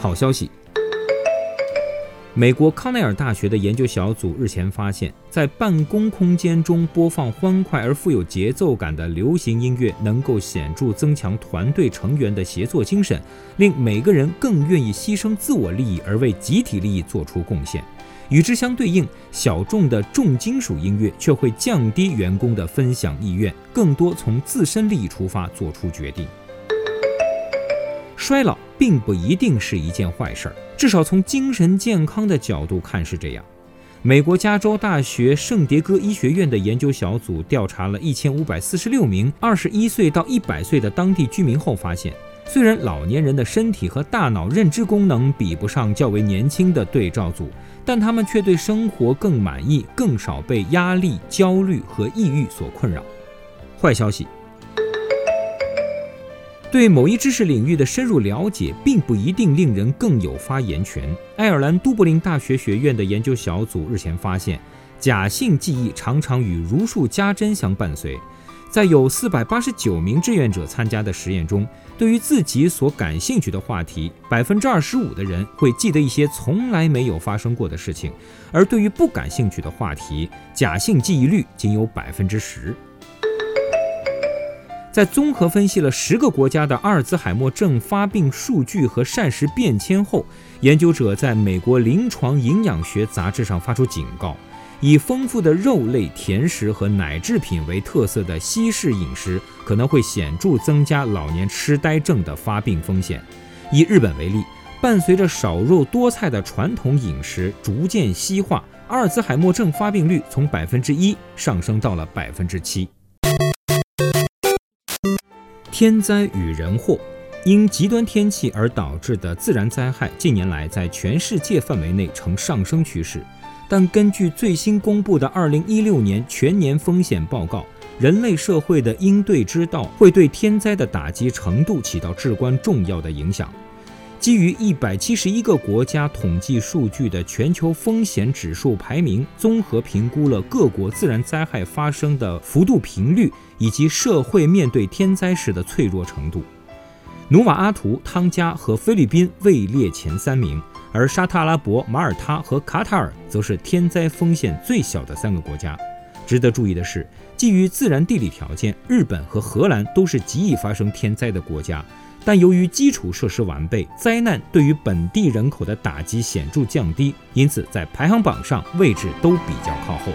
好消息。美国康奈尔大学的研究小组日前发现，在办公空间中播放欢快而富有节奏感的流行音乐，能够显著增强团队成员的协作精神，令每个人更愿意牺牲自我利益而为集体利益做出贡献。与之相对应，小众的重金属音乐却会降低员工的分享意愿，更多从自身利益出发做出决定。衰老并不一定是一件坏事儿，至少从精神健康的角度看是这样。美国加州大学圣迭戈医学院的研究小组调查了一千五百四十六名二十一岁到一百岁的当地居民后发现，虽然老年人的身体和大脑认知功能比不上较为年轻的对照组，但他们却对生活更满意，更少被压力、焦虑和抑郁所困扰。坏消息。对某一知识领域的深入了解，并不一定令人更有发言权。爱尔兰都柏林大学学院的研究小组日前发现，假性记忆常常与如数家珍相伴随。在有四百八十九名志愿者参加的实验中，对于自己所感兴趣的话题，百分之二十五的人会记得一些从来没有发生过的事情，而对于不感兴趣的话题，假性记忆率仅有百分之十。在综合分析了十个国家的阿尔兹海默症发病数据和膳食变迁后，研究者在美国临床营养学杂志上发出警告：以丰富的肉类、甜食和奶制品为特色的西式饮食可能会显著增加老年痴呆症的发病风险。以日本为例，伴随着少肉多菜的传统饮食逐渐西化，阿尔兹海默症发病率从百分之一上升到了百分之七。天灾与人祸，因极端天气而导致的自然灾害，近年来在全世界范围内呈上升趋势。但根据最新公布的2016年全年风险报告，人类社会的应对之道会对天灾的打击程度起到至关重要的影响。基于一百七十一个国家统计数据的全球风险指数排名，综合评估了各国自然灾害发生的幅度、频率以及社会面对天灾时的脆弱程度。努瓦阿图、汤加和菲律宾位列前三名，而沙特阿拉伯、马耳他和卡塔尔则是天灾风险最小的三个国家。值得注意的是，基于自然地理条件，日本和荷兰都是极易发生天灾的国家。但由于基础设施完备，灾难对于本地人口的打击显著降低，因此在排行榜上位置都比较靠后。